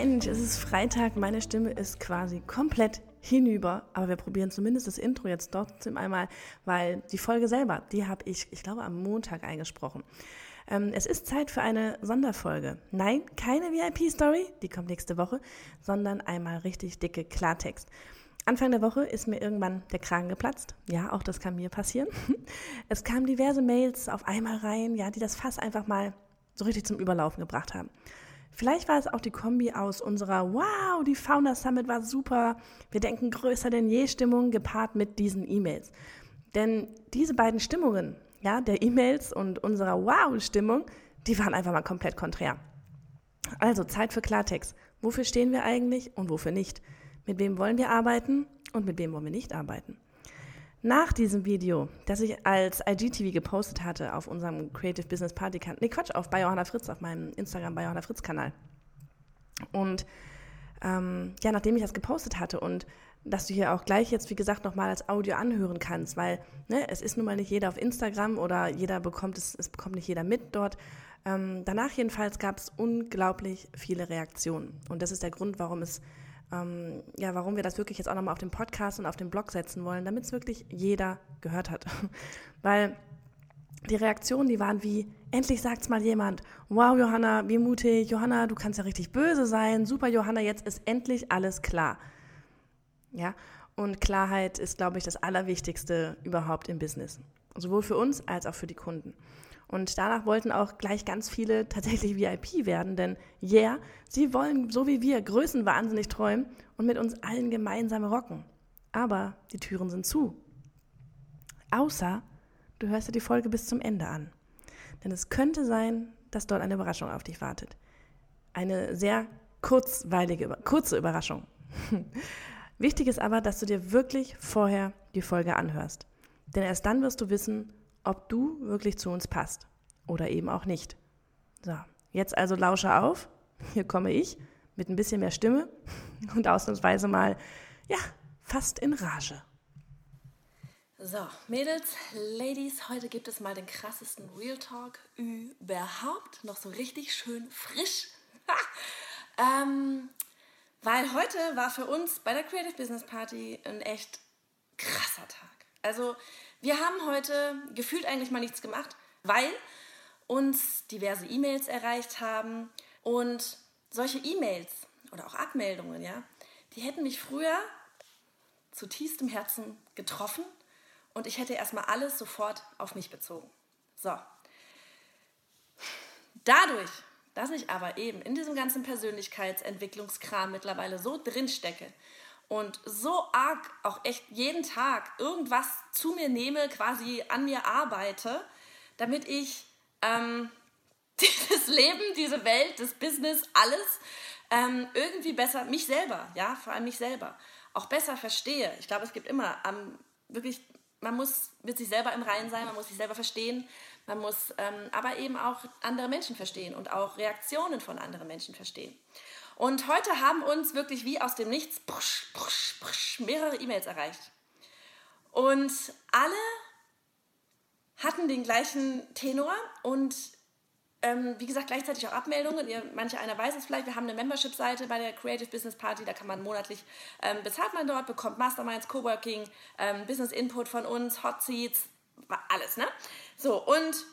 Mensch, es ist Freitag, meine Stimme ist quasi komplett hinüber, aber wir probieren zumindest das Intro jetzt trotzdem einmal, weil die Folge selber, die habe ich, ich glaube, am Montag eingesprochen. Ähm, es ist Zeit für eine Sonderfolge. Nein, keine VIP-Story, die kommt nächste Woche, sondern einmal richtig dicke Klartext. Anfang der Woche ist mir irgendwann der Kragen geplatzt. Ja, auch das kann mir passieren. Es kamen diverse Mails auf einmal rein, ja, die das Fass einfach mal so richtig zum Überlaufen gebracht haben. Vielleicht war es auch die Kombi aus unserer Wow, die Founder Summit war super, wir denken größer denn je Stimmung gepaart mit diesen E-Mails. Denn diese beiden Stimmungen, ja, der E-Mails und unserer Wow-Stimmung, die waren einfach mal komplett konträr. Also Zeit für Klartext. Wofür stehen wir eigentlich und wofür nicht? Mit wem wollen wir arbeiten und mit wem wollen wir nicht arbeiten? Nach diesem Video, das ich als IGTV gepostet hatte auf unserem Creative Business Party Kanal, nee Quatsch, auf bei Johanna Fritz, auf meinem Instagram bei Johanna Fritz Kanal. Und ähm, ja, nachdem ich das gepostet hatte und dass du hier auch gleich jetzt, wie gesagt, nochmal als Audio anhören kannst, weil ne, es ist nun mal nicht jeder auf Instagram oder jeder bekommt es, es bekommt nicht jeder mit dort. Ähm, danach jedenfalls gab es unglaublich viele Reaktionen. Und das ist der Grund, warum es ähm, ja, warum wir das wirklich jetzt auch nochmal auf den Podcast und auf den Blog setzen wollen, damit es wirklich jeder gehört hat. Weil die Reaktionen, die waren wie, endlich sagt's mal jemand, wow Johanna, wie mutig, Johanna, du kannst ja richtig böse sein, super Johanna, jetzt ist endlich alles klar. Ja, und Klarheit ist, glaube ich, das Allerwichtigste überhaupt im Business. Sowohl für uns als auch für die Kunden. Und danach wollten auch gleich ganz viele tatsächlich VIP werden, denn yeah, sie wollen so wie wir größenwahnsinnig träumen und mit uns allen gemeinsam rocken. Aber die Türen sind zu. Außer du hörst dir die Folge bis zum Ende an. Denn es könnte sein, dass dort eine Überraschung auf dich wartet. Eine sehr kurzweilige, kurze Überraschung. Wichtig ist aber, dass du dir wirklich vorher die Folge anhörst. Denn erst dann wirst du wissen, ob du wirklich zu uns passt oder eben auch nicht. So, jetzt also lausche auf. Hier komme ich mit ein bisschen mehr Stimme und ausnahmsweise mal, ja, fast in Rage. So, Mädels, Ladies, heute gibt es mal den krassesten Real Talk überhaupt. Noch so richtig schön frisch. ähm, weil heute war für uns bei der Creative Business Party ein echt krasser Tag. Also, wir haben heute gefühlt eigentlich mal nichts gemacht, weil uns diverse E-Mails erreicht haben und solche E-Mails oder auch Abmeldungen, ja, die hätten mich früher zu tiefstem Herzen getroffen und ich hätte erstmal alles sofort auf mich bezogen. So. Dadurch, dass ich aber eben in diesem ganzen Persönlichkeitsentwicklungskram mittlerweile so drin stecke und so arg auch echt jeden Tag irgendwas zu mir nehme, quasi an mir arbeite, damit ich ähm, dieses Leben, diese Welt, das Business, alles ähm, irgendwie besser, mich selber, ja, vor allem mich selber, auch besser verstehe. Ich glaube, es gibt immer ähm, wirklich, man muss mit sich selber im Reinen sein, man muss sich selber verstehen, man muss ähm, aber eben auch andere Menschen verstehen und auch Reaktionen von anderen Menschen verstehen. Und heute haben uns wirklich wie aus dem Nichts brusch, brusch, brusch, mehrere E-Mails erreicht. Und alle hatten den gleichen Tenor und ähm, wie gesagt, gleichzeitig auch Abmeldungen. Ihr, manche einer weiß es vielleicht, wir haben eine Membership-Seite bei der Creative Business Party, da kann man monatlich, ähm, bezahlt man dort, bekommt Masterminds, Coworking, ähm, Business Input von uns, Hot Seats, alles, ne? So, und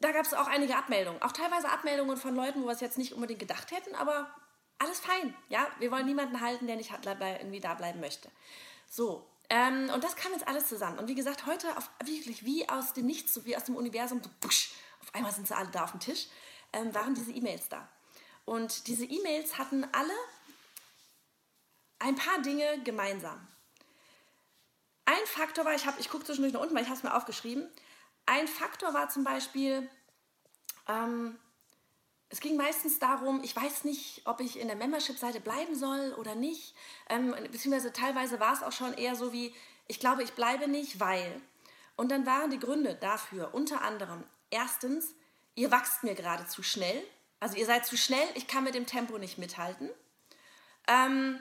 da gab es auch einige Abmeldungen. Auch teilweise Abmeldungen von Leuten, wo wir es jetzt nicht unbedingt gedacht hätten, aber alles fein. Ja, wir wollen niemanden halten, der nicht irgendwie da bleiben möchte. So, ähm, und das kam jetzt alles zusammen. Und wie gesagt, heute auf, wirklich wie aus dem Nichts, so wie aus dem Universum, so busch, auf einmal sind sie alle da auf dem Tisch, ähm, waren diese E-Mails da. Und diese E-Mails hatten alle ein paar Dinge gemeinsam. Ein Faktor war, ich, ich gucke zwischendurch nach unten, weil ich habe es mir aufgeschrieben, ein Faktor war zum Beispiel, ähm, es ging meistens darum, ich weiß nicht, ob ich in der Membership-Seite bleiben soll oder nicht. Ähm, beziehungsweise teilweise war es auch schon eher so wie, ich glaube, ich bleibe nicht, weil. Und dann waren die Gründe dafür unter anderem, erstens, ihr wachst mir gerade zu schnell. Also ihr seid zu schnell, ich kann mit dem Tempo nicht mithalten. Ähm,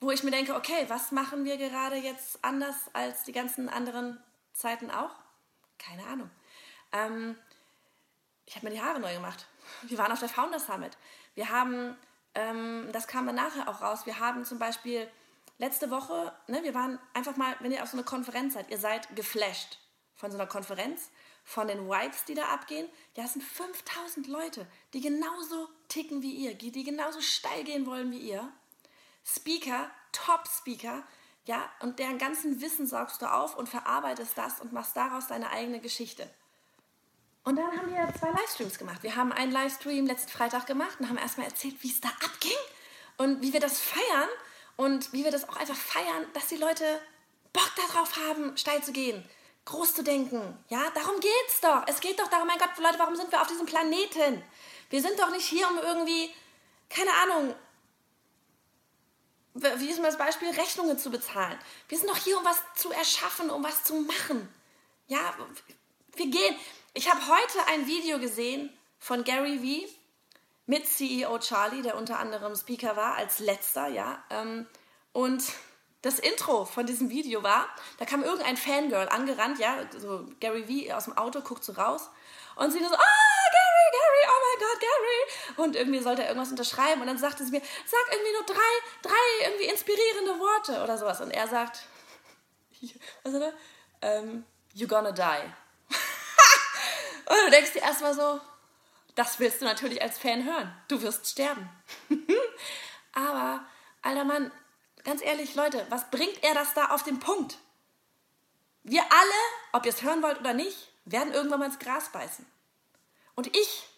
wo ich mir denke, okay, was machen wir gerade jetzt anders als die ganzen anderen Zeiten auch? Keine Ahnung. Ähm, ich habe mir die Haare neu gemacht. Wir waren auf der Founder Summit. Wir haben, ähm, das kam dann nachher auch raus, wir haben zum Beispiel letzte Woche, ne, wir waren einfach mal, wenn ihr auf so einer Konferenz seid, ihr seid geflasht von so einer Konferenz, von den Vibes, die da abgehen. Ja, es sind 5000 Leute, die genauso ticken wie ihr, die genauso steil gehen wollen wie ihr. Speaker, Top-Speaker, ja, und deren ganzen Wissen saugst du auf und verarbeitest das und machst daraus deine eigene Geschichte. Und dann haben wir zwei Livestreams gemacht. Wir haben einen Livestream letzten Freitag gemacht und haben erstmal erzählt, wie es da abging und wie wir das feiern und wie wir das auch einfach feiern, dass die Leute Bock darauf haben, steil zu gehen, groß zu denken. Ja, darum geht's doch. Es geht doch darum, mein Gott, Leute, warum sind wir auf diesem Planeten? Wir sind doch nicht hier, um irgendwie, keine Ahnung, wie ist mal das Beispiel, Rechnungen zu bezahlen. Wir sind doch hier, um was zu erschaffen, um was zu machen. Ja, wir gehen, ich habe heute ein Video gesehen von Gary Vee mit CEO Charlie, der unter anderem Speaker war, als letzter, ja. Ähm, und das Intro von diesem Video war, da kam irgendein Fangirl angerannt, ja, so Gary Vee aus dem Auto, guckt so raus und sie so, ah, mein Gott, Gary. Und irgendwie sollte er irgendwas unterschreiben und dann sagte sie mir, sag irgendwie nur drei, drei irgendwie inspirierende Worte oder sowas. Und er sagt, was ist er? Ähm, you're gonna die. Und du denkst dir erstmal so, das willst du natürlich als Fan hören. Du wirst sterben. Aber, alter Mann, ganz ehrlich, Leute, was bringt er das da auf den Punkt? Wir alle, ob ihr es hören wollt oder nicht, werden irgendwann mal ins Gras beißen. Und ich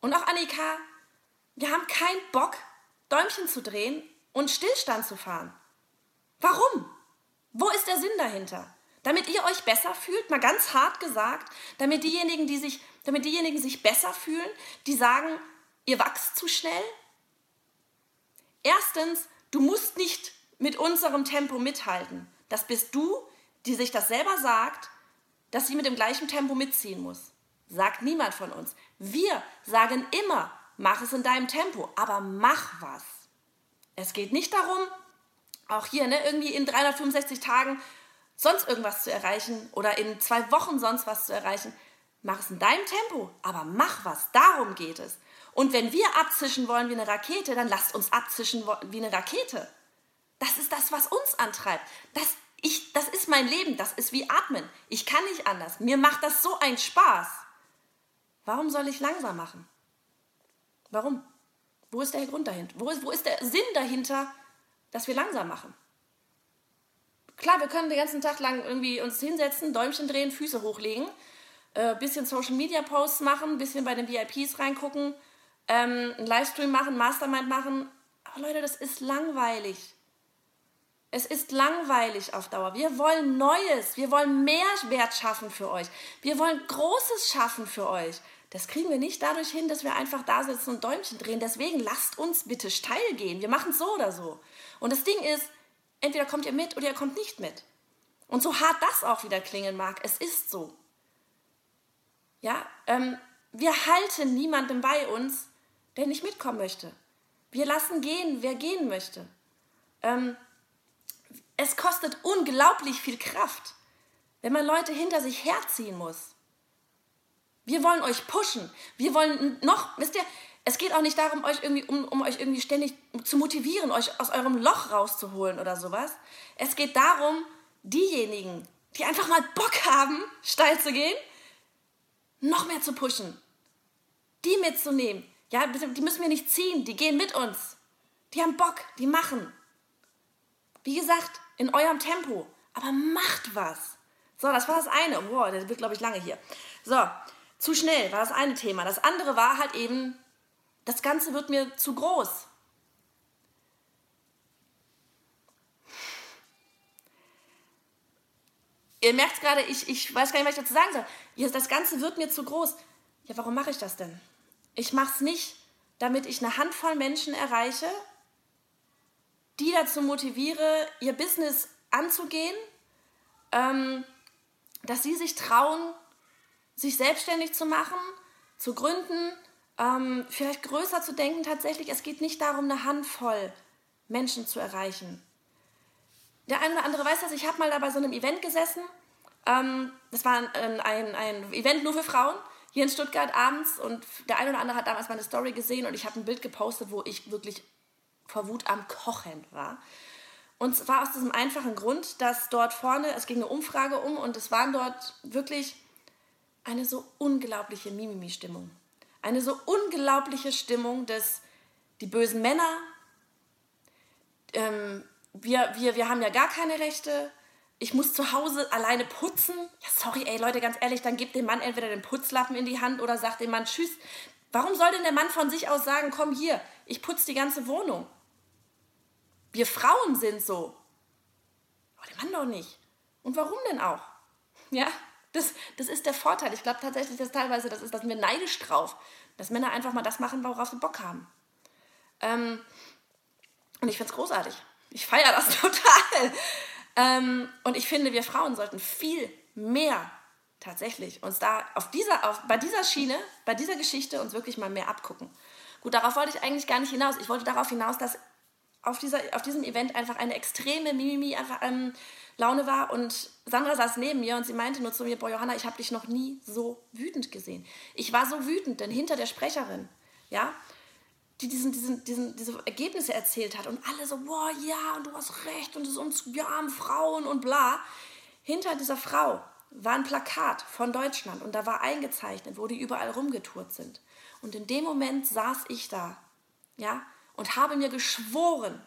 und auch Annika, wir haben keinen Bock, Däumchen zu drehen und Stillstand zu fahren. Warum? Wo ist der Sinn dahinter? Damit ihr euch besser fühlt, mal ganz hart gesagt, damit diejenigen, die sich, damit diejenigen sich besser fühlen, die sagen, ihr wachst zu schnell. Erstens, du musst nicht mit unserem Tempo mithalten. Das bist du, die sich das selber sagt, dass sie mit dem gleichen Tempo mitziehen muss. Sagt niemand von uns. Wir sagen immer, mach es in deinem Tempo, aber mach was. Es geht nicht darum, auch hier, ne, irgendwie in 365 Tagen sonst irgendwas zu erreichen oder in zwei Wochen sonst was zu erreichen. Mach es in deinem Tempo, aber mach was. Darum geht es. Und wenn wir abzischen wollen wie eine Rakete, dann lasst uns abzischen wie eine Rakete. Das ist das, was uns antreibt. Das, ich, das ist mein Leben. Das ist wie Atmen. Ich kann nicht anders. Mir macht das so einen Spaß. Warum soll ich langsam machen? Warum? Wo ist der Grund dahinter? Wo ist, wo ist der Sinn dahinter, dass wir langsam machen? Klar, wir können den ganzen Tag lang irgendwie uns hinsetzen, Däumchen drehen, Füße hochlegen, äh, bisschen Social Media Posts machen, bisschen bei den VIPs reingucken, ähm, einen Livestream machen, Mastermind machen. Aber Leute, das ist langweilig. Es ist langweilig auf Dauer. Wir wollen Neues. Wir wollen mehr Wert schaffen für euch. Wir wollen Großes schaffen für euch. Das kriegen wir nicht dadurch hin, dass wir einfach da sitzen und Däumchen drehen. Deswegen lasst uns bitte steil gehen. Wir machen es so oder so. Und das Ding ist, Entweder kommt ihr mit oder ihr kommt nicht mit. Und so hart das auch wieder klingen mag, es ist so. Ja, ähm, wir halten niemandem bei uns, der nicht mitkommen möchte. Wir lassen gehen, wer gehen möchte. Ähm, es kostet unglaublich viel Kraft, wenn man Leute hinter sich herziehen muss. Wir wollen euch pushen. Wir wollen noch, wisst ihr, es geht auch nicht darum, euch irgendwie, um, um euch irgendwie ständig zu motivieren, euch aus eurem Loch rauszuholen oder sowas. Es geht darum, diejenigen, die einfach mal Bock haben, steil zu gehen, noch mehr zu pushen. Die mitzunehmen. Ja, die müssen wir nicht ziehen, die gehen mit uns. Die haben Bock, die machen. Wie gesagt, in eurem Tempo. Aber macht was. So, das war das eine. Boah, das wird, glaube ich, lange hier. So, zu schnell war das eine Thema. Das andere war halt eben das Ganze wird mir zu groß. Ihr merkt gerade, ich, ich weiß gar nicht, was ich dazu sagen soll. Das Ganze wird mir zu groß. Ja, warum mache ich das denn? Ich mache es nicht, damit ich eine Handvoll Menschen erreiche, die dazu motiviere, ihr Business anzugehen, ähm, dass sie sich trauen, sich selbstständig zu machen, zu gründen, ähm, vielleicht größer zu denken tatsächlich. Es geht nicht darum, eine Handvoll Menschen zu erreichen. Der eine oder andere weiß das, ich habe mal da bei so einem Event gesessen. Ähm, das war ein, ein, ein Event nur für Frauen hier in Stuttgart abends und der eine oder andere hat damals meine Story gesehen und ich habe ein Bild gepostet, wo ich wirklich vor Wut am Kochen war. Und zwar aus diesem einfachen Grund, dass dort vorne, es ging eine Umfrage um und es waren dort wirklich eine so unglaubliche Mimimi-Stimmung. Eine so unglaubliche Stimmung, dass die bösen Männer, ähm, wir, wir, wir haben ja gar keine Rechte, ich muss zu Hause alleine putzen. Ja, sorry, ey, Leute, ganz ehrlich, dann gebt dem Mann entweder den Putzlappen in die Hand oder sagt dem Mann Tschüss. Warum soll denn der Mann von sich aus sagen, komm hier, ich putze die ganze Wohnung? Wir Frauen sind so. Aber der Mann doch nicht. Und warum denn auch? Ja, das, das ist der Vorteil. Ich glaube tatsächlich, dass teilweise das ist, dass wir neidisch drauf, dass Männer einfach mal das machen, worauf sie Bock haben. Ähm, und ich finde es großartig. Ich feiere das total. Ähm, und ich finde, wir Frauen sollten viel mehr tatsächlich uns da auf dieser, auf, bei dieser Schiene, bei dieser Geschichte uns wirklich mal mehr abgucken. Gut, darauf wollte ich eigentlich gar nicht hinaus. Ich wollte darauf hinaus, dass auf, dieser, auf diesem Event einfach eine extreme Mimimi einfach, ähm, war und Sandra saß neben mir und sie meinte nur zu mir, boah Johanna, ich habe dich noch nie so wütend gesehen. Ich war so wütend, denn hinter der Sprecherin, ja, die diesen, diesen, diesen, diese Ergebnisse erzählt hat und alle so, boah, ja, und du hast recht und es uns, wir armen Frauen und bla. Hinter dieser Frau war ein Plakat von Deutschland und da war eingezeichnet, wo die überall rumgetourt sind. Und in dem Moment saß ich da, ja, und habe mir geschworen,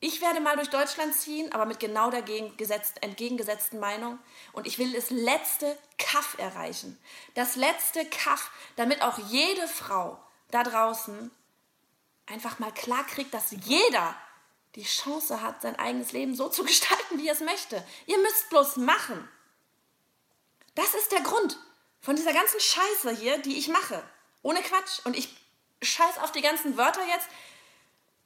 ich werde mal durch Deutschland ziehen, aber mit genau der entgegengesetzten Meinung. Und ich will das letzte Kaff erreichen. Das letzte Kaff, damit auch jede Frau da draußen einfach mal klar kriegt, dass jeder die Chance hat, sein eigenes Leben so zu gestalten, wie er es möchte. Ihr müsst bloß machen. Das ist der Grund von dieser ganzen Scheiße hier, die ich mache. Ohne Quatsch. Und ich scheiß auf die ganzen Wörter jetzt.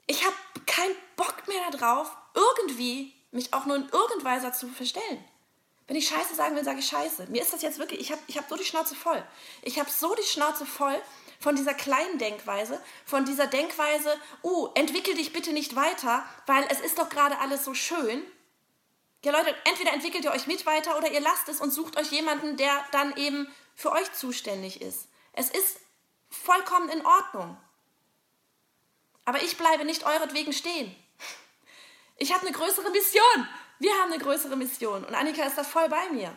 Ich habe keinen Bock mehr darauf, irgendwie mich auch nur in irgendeiner zu verstellen. Wenn ich Scheiße sagen will, sage ich Scheiße. Mir ist das jetzt wirklich, ich habe ich hab so die Schnauze voll. Ich habe so die Schnauze voll von dieser kleinen Denkweise, von dieser Denkweise, oh, entwickel dich bitte nicht weiter, weil es ist doch gerade alles so schön. Ja, Leute, entweder entwickelt ihr euch mit weiter oder ihr lasst es und sucht euch jemanden, der dann eben für euch zuständig ist. Es ist vollkommen in Ordnung. Aber ich bleibe nicht euretwegen stehen. Ich habe eine größere Mission. Wir haben eine größere Mission. Und Annika ist da voll bei mir.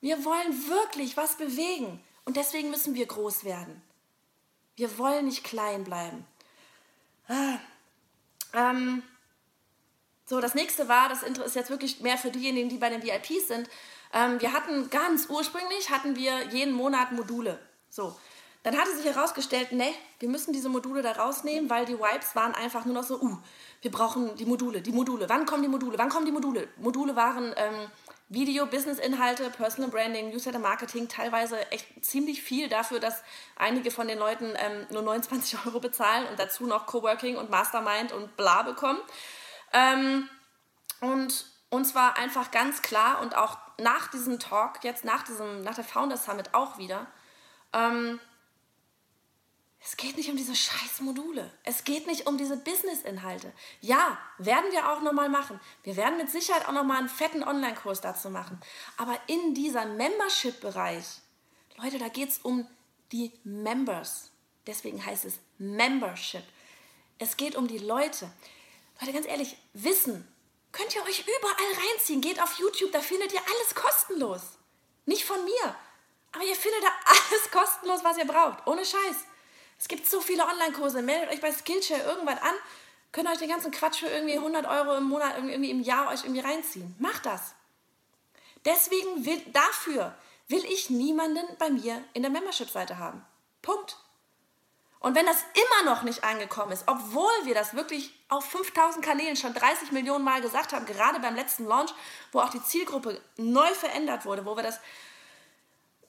Wir wollen wirklich was bewegen. Und deswegen müssen wir groß werden. Wir wollen nicht klein bleiben. Ah. Ähm, so, das nächste war, das ist jetzt wirklich mehr für diejenigen, die bei den VIPs sind. Ähm, wir hatten ganz ursprünglich, hatten wir jeden Monat Module. So, dann hatte sich herausgestellt, ne, wir müssen diese Module da rausnehmen, weil die Wipes waren einfach nur noch so, uh, wir brauchen die Module, die Module, wann kommen die Module, wann kommen die Module? Module waren ähm, Video, Business-Inhalte, Personal Branding, Newsletter-Marketing, teilweise echt ziemlich viel dafür, dass einige von den Leuten ähm, nur 29 Euro bezahlen und dazu noch Coworking und Mastermind und bla bekommen. Ähm, und uns war einfach ganz klar und auch nach diesem Talk, jetzt nach, diesem, nach der Founders Summit auch wieder, ähm, es geht nicht um diese scheiß Module. Es geht nicht um diese Business-Inhalte. Ja, werden wir auch nochmal machen. Wir werden mit Sicherheit auch nochmal einen fetten Online-Kurs dazu machen. Aber in dieser Membership-Bereich, Leute, da geht es um die Members. Deswegen heißt es Membership. Es geht um die Leute. Leute, ganz ehrlich, Wissen könnt ihr euch überall reinziehen. Geht auf YouTube, da findet ihr alles kostenlos. Nicht von mir. Aber ihr findet da alles kostenlos, was ihr braucht. Ohne Scheiß. Es gibt so viele Online-Kurse. Meldet euch bei Skillshare irgendwas an. Könnt euch den ganzen Quatsch für irgendwie 100 Euro im Monat, irgendwie im Jahr euch irgendwie reinziehen. Macht das. Deswegen will, dafür will ich niemanden bei mir in der Membership-Seite haben. Punkt. Und wenn das immer noch nicht angekommen ist, obwohl wir das wirklich auf 5000 Kanälen schon 30 Millionen Mal gesagt haben, gerade beim letzten Launch, wo auch die Zielgruppe neu verändert wurde, wo wir das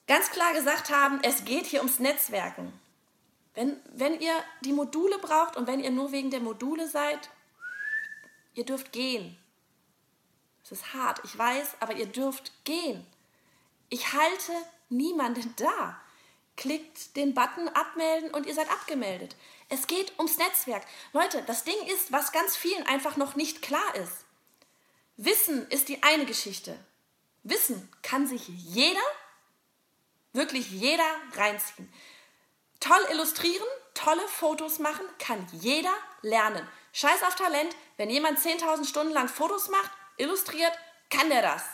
ganz klar gesagt haben, es geht hier ums Netzwerken. Wenn, wenn ihr die Module braucht und wenn ihr nur wegen der Module seid, ihr dürft gehen. Es ist hart, ich weiß, aber ihr dürft gehen. Ich halte niemanden da. Klickt den Button abmelden und ihr seid abgemeldet. Es geht ums Netzwerk. Leute, das Ding ist, was ganz vielen einfach noch nicht klar ist. Wissen ist die eine Geschichte. Wissen kann sich jeder, wirklich jeder reinziehen. Toll illustrieren, tolle Fotos machen, kann jeder lernen. Scheiß auf Talent, wenn jemand 10.000 Stunden lang Fotos macht, illustriert, kann der das.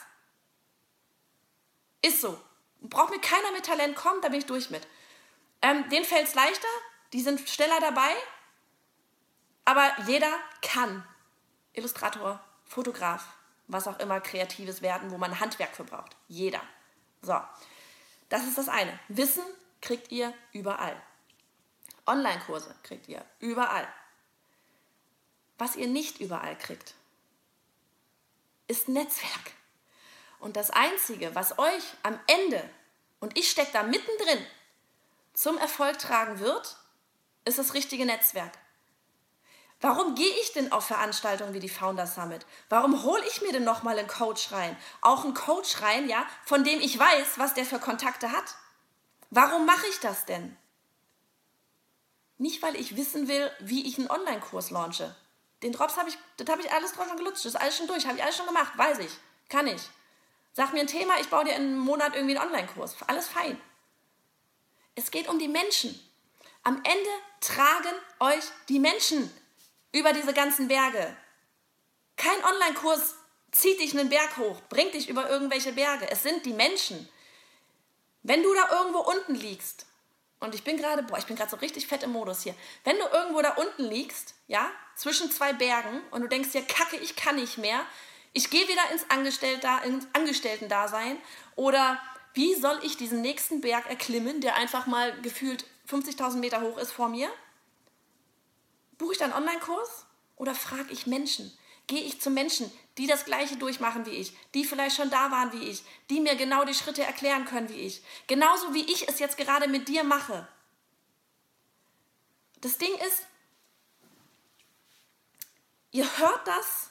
Ist so. Braucht mir keiner mit Talent kommen, da bin ich durch mit. Ähm, denen fällt es leichter, die sind schneller dabei, aber jeder kann. Illustrator, Fotograf, was auch immer Kreatives werden, wo man Handwerk für braucht. Jeder. So, das ist das eine. Wissen kriegt ihr überall. Online-Kurse kriegt ihr überall. Was ihr nicht überall kriegt, ist Netzwerk. Und das Einzige, was euch am Ende, und ich stecke da mittendrin, zum Erfolg tragen wird, ist das richtige Netzwerk. Warum gehe ich denn auf Veranstaltungen wie die Founders Summit? Warum hole ich mir denn nochmal einen Coach rein? Auch einen Coach rein, ja, von dem ich weiß, was der für Kontakte hat. Warum mache ich das denn? Nicht, weil ich wissen will, wie ich einen Online-Kurs launche. Den Drops habe ich, das habe ich alles drauf schon gelutscht, das ist alles schon durch, habe ich alles schon gemacht, weiß ich, kann ich. Sag mir ein Thema, ich baue dir in einem Monat irgendwie einen Online-Kurs. Alles fein. Es geht um die Menschen. Am Ende tragen euch die Menschen über diese ganzen Berge. Kein Online-Kurs zieht dich einen Berg hoch, bringt dich über irgendwelche Berge. Es sind die Menschen. Wenn du da irgendwo unten liegst, und ich bin gerade, boah, ich bin gerade so richtig fett im Modus hier. Wenn du irgendwo da unten liegst, ja, zwischen zwei Bergen und du denkst dir, kacke, ich kann nicht mehr, ich gehe wieder ins, Angestellte, ins Angestellten-Dasein oder wie soll ich diesen nächsten Berg erklimmen, der einfach mal gefühlt 50.000 Meter hoch ist vor mir? Buche ich dann einen Online-Kurs oder frage ich Menschen? Gehe ich zu Menschen, die das Gleiche durchmachen wie ich, die vielleicht schon da waren wie ich, die mir genau die Schritte erklären können wie ich. Genauso wie ich es jetzt gerade mit dir mache. Das Ding ist, ihr hört das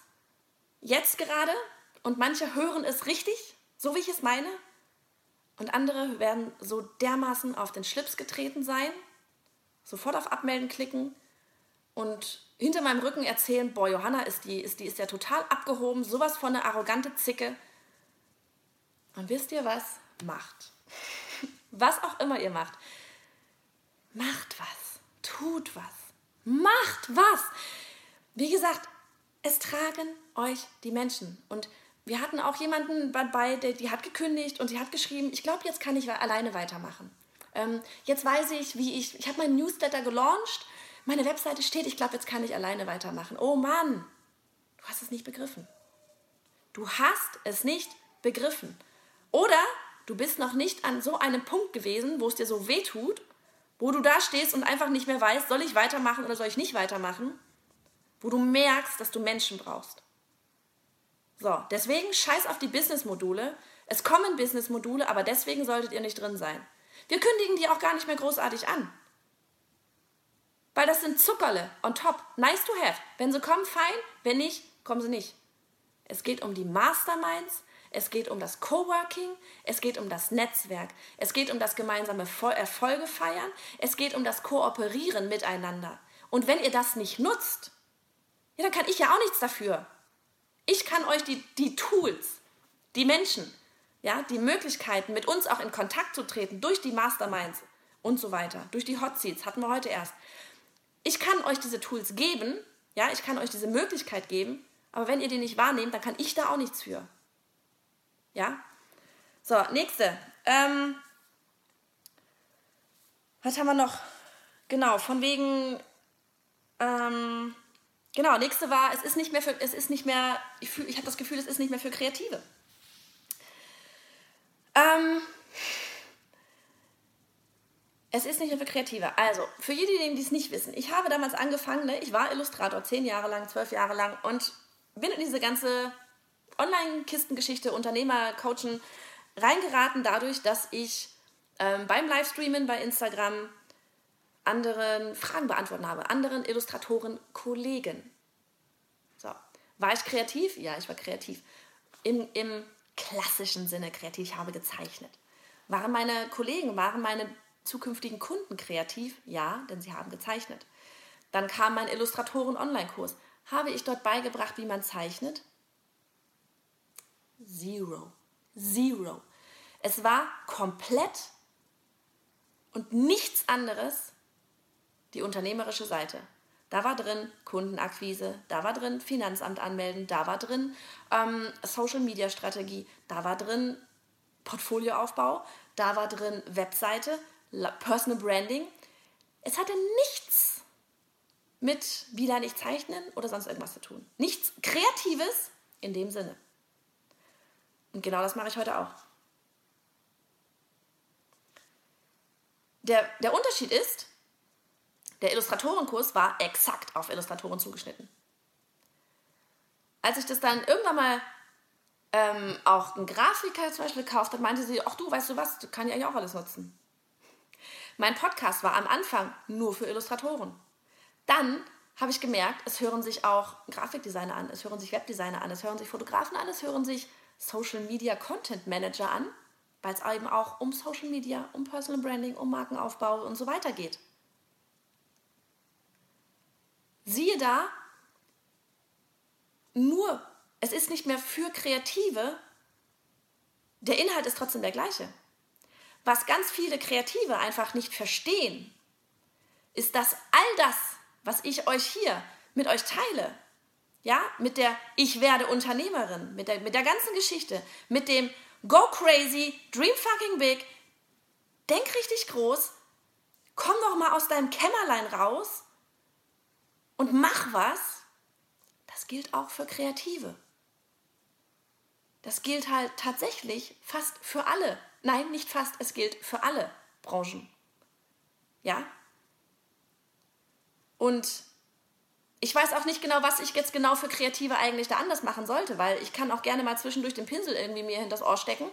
jetzt gerade und manche hören es richtig, so wie ich es meine, und andere werden so dermaßen auf den Schlips getreten sein, sofort auf Abmelden klicken und hinter meinem Rücken erzählen, boah, Johanna ist die, ist die ist ja total abgehoben, sowas von eine arrogante Zicke. Und wisst ihr was? Macht. Was auch immer ihr macht. Macht was. Tut was. Macht was. Wie gesagt, es tragen euch die Menschen. Und wir hatten auch jemanden dabei, der, die hat gekündigt und sie hat geschrieben, ich glaube, jetzt kann ich alleine weitermachen. Ähm, jetzt weiß ich, wie ich, ich habe meinen Newsletter gelauncht, meine Webseite steht, ich glaube, jetzt kann ich alleine weitermachen. Oh Mann, du hast es nicht begriffen. Du hast es nicht begriffen. Oder du bist noch nicht an so einem Punkt gewesen, wo es dir so weh tut, wo du da stehst und einfach nicht mehr weißt, soll ich weitermachen oder soll ich nicht weitermachen, wo du merkst, dass du Menschen brauchst. So, deswegen scheiß auf die Business-Module. Es kommen Business-Module, aber deswegen solltet ihr nicht drin sein. Wir kündigen die auch gar nicht mehr großartig an. Weil das sind Zuckerle on top. Nice to have. Wenn sie kommen, fein. Wenn nicht, kommen sie nicht. Es geht um die Masterminds. Es geht um das Coworking, es geht um das Netzwerk, es geht um das gemeinsame Erfolge feiern, es geht um das Kooperieren miteinander. Und wenn ihr das nicht nutzt, ja, dann kann ich ja auch nichts dafür. Ich kann euch die, die Tools, die Menschen, ja, die Möglichkeiten, mit uns auch in Kontakt zu treten, durch die Masterminds und so weiter, durch die Hot Seats, hatten wir heute erst. Ich kann euch diese Tools geben, ja, ich kann euch diese Möglichkeit geben, aber wenn ihr die nicht wahrnehmt, dann kann ich da auch nichts für. Ja? So, nächste. Ähm, was haben wir noch? Genau, von wegen, ähm, Genau, nächste war, es ist nicht mehr für, es ist nicht mehr, ich, ich habe das Gefühl, es ist nicht mehr für Kreative. Ähm, es ist nicht mehr für Kreative. Also, für diejenigen, die es nicht wissen, ich habe damals angefangen, ne, ich war Illustrator, zehn Jahre lang, zwölf Jahre lang und bin in diese ganze Online-Kistengeschichte, Unternehmer-Coachen reingeraten dadurch, dass ich ähm, beim Livestreamen bei Instagram anderen Fragen beantworten habe, anderen Illustratoren, Kollegen. So, war ich kreativ? Ja, ich war kreativ. Im, Im klassischen Sinne kreativ, ich habe gezeichnet. Waren meine Kollegen, waren meine zukünftigen Kunden kreativ? Ja, denn sie haben gezeichnet. Dann kam mein Illustratoren-Online-Kurs. Habe ich dort beigebracht, wie man zeichnet? Zero. Zero. Es war komplett und nichts anderes die unternehmerische Seite. Da war drin Kundenakquise, da war drin Finanzamt anmelden, da war drin ähm, Social Media Strategie, da war drin Portfolioaufbau, da war drin Webseite, Personal Branding. Es hatte nichts mit wie lerne ich zeichnen oder sonst irgendwas zu tun. Nichts Kreatives in dem Sinne. Und genau das mache ich heute auch. Der, der Unterschied ist, der Illustratorenkurs war exakt auf Illustratoren zugeschnitten. Als ich das dann irgendwann mal ähm, auch ein Grafiker zum Beispiel gekauft hat, meinte sie, ach du, weißt du was, du kann ja auch alles nutzen. Mein Podcast war am Anfang nur für Illustratoren. Dann habe ich gemerkt, es hören sich auch Grafikdesigner an, es hören sich Webdesigner an, es hören sich Fotografen an, es hören sich Social Media Content Manager an, weil es eben auch um Social Media, um Personal Branding, um Markenaufbau und so weiter geht. Siehe da, nur, es ist nicht mehr für Kreative, der Inhalt ist trotzdem der gleiche. Was ganz viele Kreative einfach nicht verstehen, ist, dass all das, was ich euch hier mit euch teile, ja, mit der Ich werde Unternehmerin, mit der, mit der ganzen Geschichte, mit dem Go crazy, dream fucking big, denk richtig groß, komm doch mal aus deinem Kämmerlein raus und mach was, das gilt auch für Kreative. Das gilt halt tatsächlich fast für alle. Nein, nicht fast, es gilt für alle Branchen. Ja? Und ich weiß auch nicht genau, was ich jetzt genau für Kreative eigentlich da anders machen sollte, weil ich kann auch gerne mal zwischendurch den Pinsel irgendwie mir hinters Ohr stecken.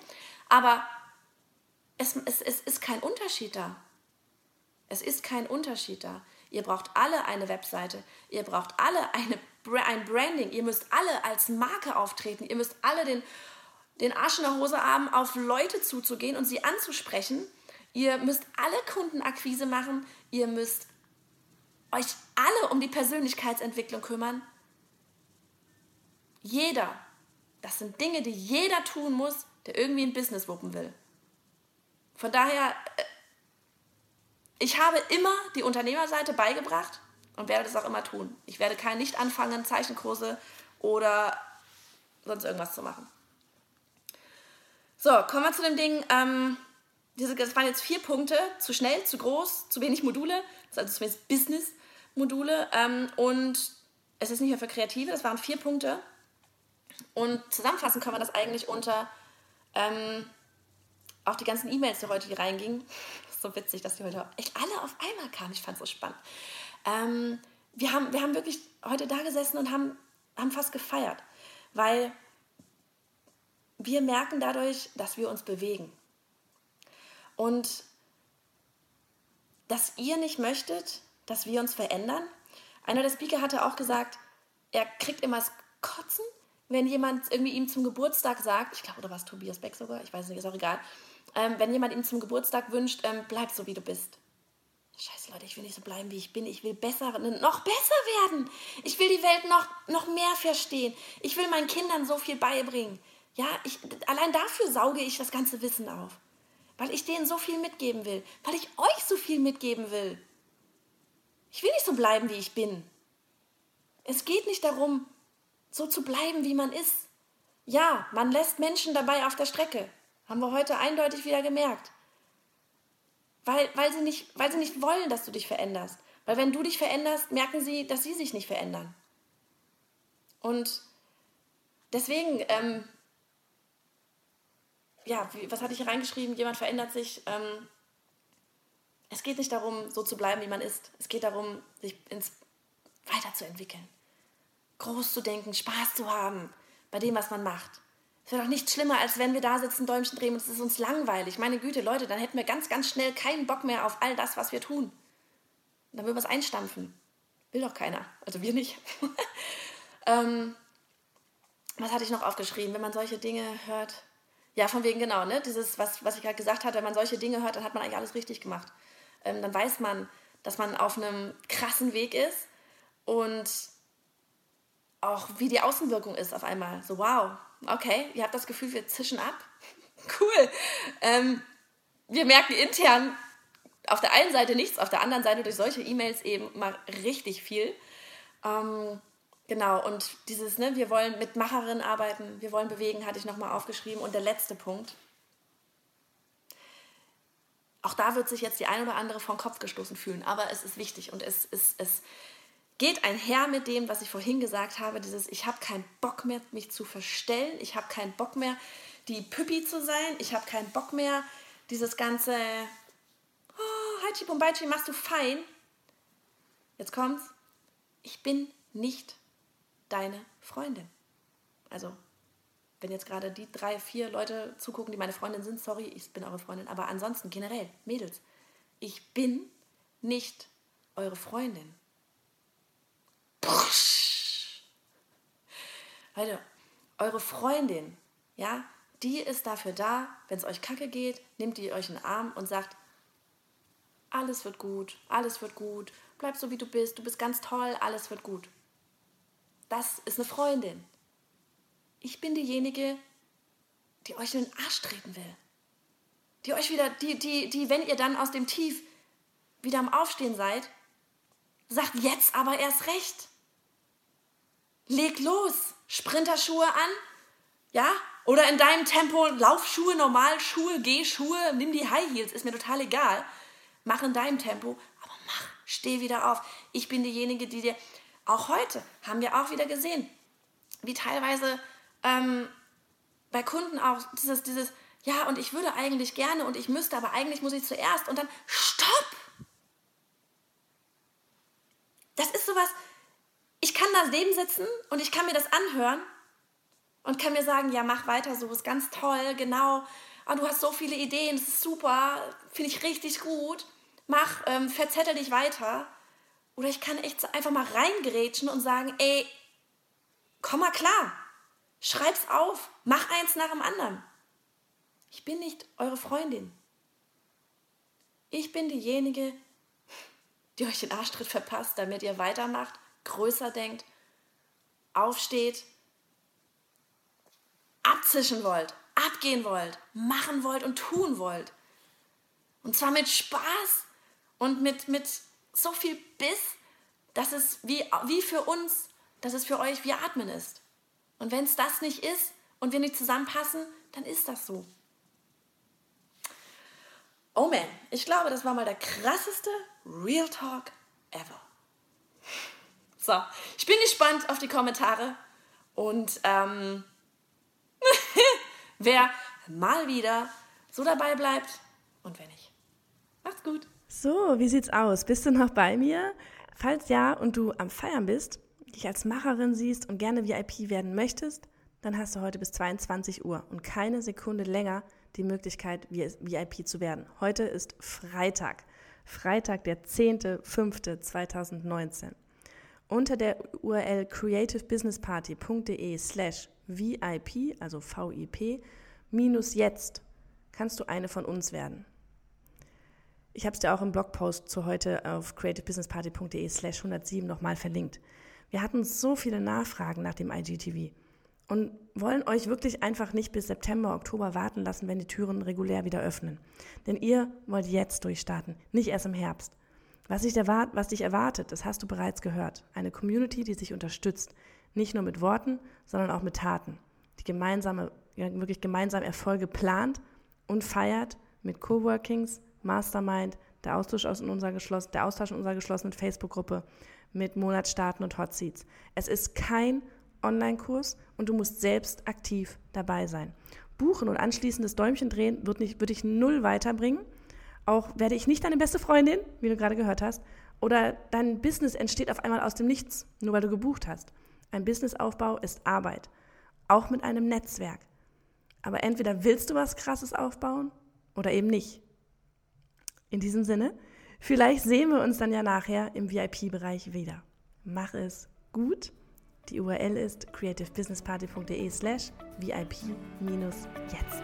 Aber es, es, es ist kein Unterschied da. Es ist kein Unterschied da. Ihr braucht alle eine Webseite. Ihr braucht alle eine, ein Branding. Ihr müsst alle als Marke auftreten. Ihr müsst alle den, den Arsch in der Hose haben, auf Leute zuzugehen und sie anzusprechen. Ihr müsst alle Kundenakquise machen. Ihr müsst euch alle um die Persönlichkeitsentwicklung kümmern. Jeder. Das sind Dinge, die jeder tun muss, der irgendwie ein Business wuppen will. Von daher äh, ich habe immer die Unternehmerseite beigebracht und werde das auch immer tun. Ich werde kein nicht anfangen, Zeichenkurse oder sonst irgendwas zu machen. So, kommen wir zu dem Ding. Ähm, diese, das waren jetzt vier Punkte. Zu schnell, zu groß, zu wenig Module. Das ist also zumindest Business-Module. Ähm, und es ist nicht mehr für Kreative. Das waren vier Punkte. Und zusammenfassen kann man das eigentlich unter ähm, auch die ganzen E-Mails, die heute hier reingingen so witzig, dass die heute echt alle auf einmal kamen. Ich fand es so spannend. Ähm, wir, haben, wir haben wirklich heute da gesessen und haben, haben fast gefeiert, weil wir merken dadurch, dass wir uns bewegen. Und dass ihr nicht möchtet, dass wir uns verändern. Einer der Speaker hatte auch gesagt, er kriegt immer das Kotzen, wenn jemand irgendwie ihm zum Geburtstag sagt, ich glaube, oder war es Tobias Beck sogar, ich weiß nicht, ist auch egal, ähm, wenn jemand ihm zum Geburtstag wünscht, ähm, bleib so, wie du bist. Scheiße, Leute, ich will nicht so bleiben, wie ich bin. Ich will besser, noch besser werden. Ich will die Welt noch, noch mehr verstehen. Ich will meinen Kindern so viel beibringen. Ja, ich, allein dafür sauge ich das ganze Wissen auf. Weil ich denen so viel mitgeben will. Weil ich euch so viel mitgeben will. Ich will nicht so bleiben, wie ich bin. Es geht nicht darum, so zu bleiben, wie man ist. Ja, man lässt Menschen dabei auf der Strecke. Haben wir heute eindeutig wieder gemerkt. Weil, weil, sie nicht, weil sie nicht wollen, dass du dich veränderst. Weil wenn du dich veränderst, merken sie, dass sie sich nicht verändern. Und deswegen, ähm, ja, was hatte ich hier reingeschrieben? Jemand verändert sich. Ähm, es geht nicht darum, so zu bleiben, wie man ist. Es geht darum, sich ins weiterzuentwickeln. Groß zu denken, Spaß zu haben bei dem, was man macht. Es wäre doch nicht schlimmer, als wenn wir da sitzen, Däumchen drehen und es ist uns langweilig. Meine Güte, Leute, dann hätten wir ganz, ganz schnell keinen Bock mehr auf all das, was wir tun. dann würden wir es einstampfen. Will doch keiner. Also wir nicht. ähm, was hatte ich noch aufgeschrieben? Wenn man solche Dinge hört. Ja, von wegen genau, ne? Dieses, was, was ich gerade gesagt habe, wenn man solche Dinge hört, dann hat man eigentlich alles richtig gemacht. Ähm, dann weiß man, dass man auf einem krassen Weg ist und auch wie die Außenwirkung ist auf einmal. So, wow, okay, ihr habt das Gefühl, wir zischen ab. cool. Ähm, wir merken intern auf der einen Seite nichts, auf der anderen Seite durch solche E-Mails eben mal richtig viel. Ähm, genau, und dieses, ne, wir wollen mit Macherinnen arbeiten, wir wollen bewegen, hatte ich nochmal aufgeschrieben. Und der letzte Punkt. Auch da wird sich jetzt die ein oder andere vom Kopf gestoßen fühlen, aber es ist wichtig und es, es, es geht einher mit dem, was ich vorhin gesagt habe, dieses, ich habe keinen Bock mehr, mich zu verstellen, ich habe keinen Bock mehr, die Püppi zu sein, ich habe keinen Bock mehr, dieses ganze, oh, Haichi Bombaichi, machst du fein. Jetzt kommt's, ich bin nicht deine Freundin. Also, wenn jetzt gerade die drei, vier Leute zugucken, die meine Freundin sind, sorry, ich bin eure Freundin, aber ansonsten generell, Mädels, ich bin nicht eure Freundin. Leute, eure Freundin, ja, die ist dafür da, wenn es euch kacke geht, nimmt die euch in den Arm und sagt, alles wird gut, alles wird gut, bleib so wie du bist, du bist ganz toll, alles wird gut. Das ist eine Freundin. Ich bin diejenige, die euch in den Arsch treten will. Die euch wieder, die, die, die, wenn ihr dann aus dem Tief wieder am Aufstehen seid, sagt jetzt aber erst recht. Leg los, Sprinterschuhe an, ja, oder in deinem Tempo Laufschuhe, Normalschuhe, Gehschuhe, nimm die High Heels, ist mir total egal. Mach in deinem Tempo, aber mach, steh wieder auf. Ich bin diejenige, die dir, auch heute haben wir auch wieder gesehen, wie teilweise ähm, bei Kunden auch dieses, dieses, ja, und ich würde eigentlich gerne und ich müsste, aber eigentlich muss ich zuerst und dann, stopp! Das ist sowas, ich kann da neben sitzen und ich kann mir das anhören und kann mir sagen, ja, mach weiter so, ist ganz toll, genau. Ah, du hast so viele Ideen, das ist super, finde ich richtig gut. Mach, ähm, verzettel dich weiter. Oder ich kann echt einfach mal reingerätschen und sagen, ey, komm mal klar, schreib's auf, mach eins nach dem anderen. Ich bin nicht eure Freundin. Ich bin diejenige, die euch den Arschtritt verpasst, damit ihr weitermacht, größer denkt, aufsteht abzischen wollt, abgehen wollt, machen wollt und tun wollt. Und zwar mit Spaß und mit, mit so viel Biss, dass es wie, wie für uns, dass es für euch wie Atmen ist. Und wenn es das nicht ist und wir nicht zusammenpassen, dann ist das so. Oh man, ich glaube, das war mal der krasseste Real Talk ever. So, ich bin gespannt auf die Kommentare und ähm, wer mal wieder so dabei bleibt und wer nicht. Macht's gut. So, wie sieht's aus? Bist du noch bei mir? Falls ja und du am Feiern bist, dich als Macherin siehst und gerne VIP werden möchtest, dann hast du heute bis 22 Uhr und keine Sekunde länger die Möglichkeit, VIP zu werden. Heute ist Freitag. Freitag, der 10.05.2019. Unter der URL creativebusinessparty.de slash VIP, also VIP, minus jetzt kannst du eine von uns werden. Ich habe es dir auch im Blogpost zu heute auf creativebusinessparty.de slash 107 nochmal verlinkt. Wir hatten so viele Nachfragen nach dem IGTV und wollen euch wirklich einfach nicht bis September, Oktober warten lassen, wenn die Türen regulär wieder öffnen. Denn ihr wollt jetzt durchstarten, nicht erst im Herbst. Was dich, erwart was dich erwartet, das hast du bereits gehört. Eine Community, die sich unterstützt, nicht nur mit Worten, sondern auch mit Taten, die gemeinsame, wirklich gemeinsam Erfolge plant und feiert mit Coworkings, Mastermind, der Austausch, aus in unserer geschlossen, der Austausch in unserer geschlossenen Facebook-Gruppe, mit Monatsstarten und Hot Seats. Es ist kein Online-Kurs und du musst selbst aktiv dabei sein. Buchen und anschließendes Däumchen drehen wird, nicht, wird dich null weiterbringen. Auch werde ich nicht deine beste Freundin, wie du gerade gehört hast, oder dein Business entsteht auf einmal aus dem Nichts, nur weil du gebucht hast. Ein Businessaufbau ist Arbeit, auch mit einem Netzwerk. Aber entweder willst du was Krasses aufbauen oder eben nicht. In diesem Sinne, Vielleicht sehen wir uns dann ja nachher im VIP-Bereich wieder. Mach es gut. Die URL ist creativebusinessparty.de slash VIP-jetzt.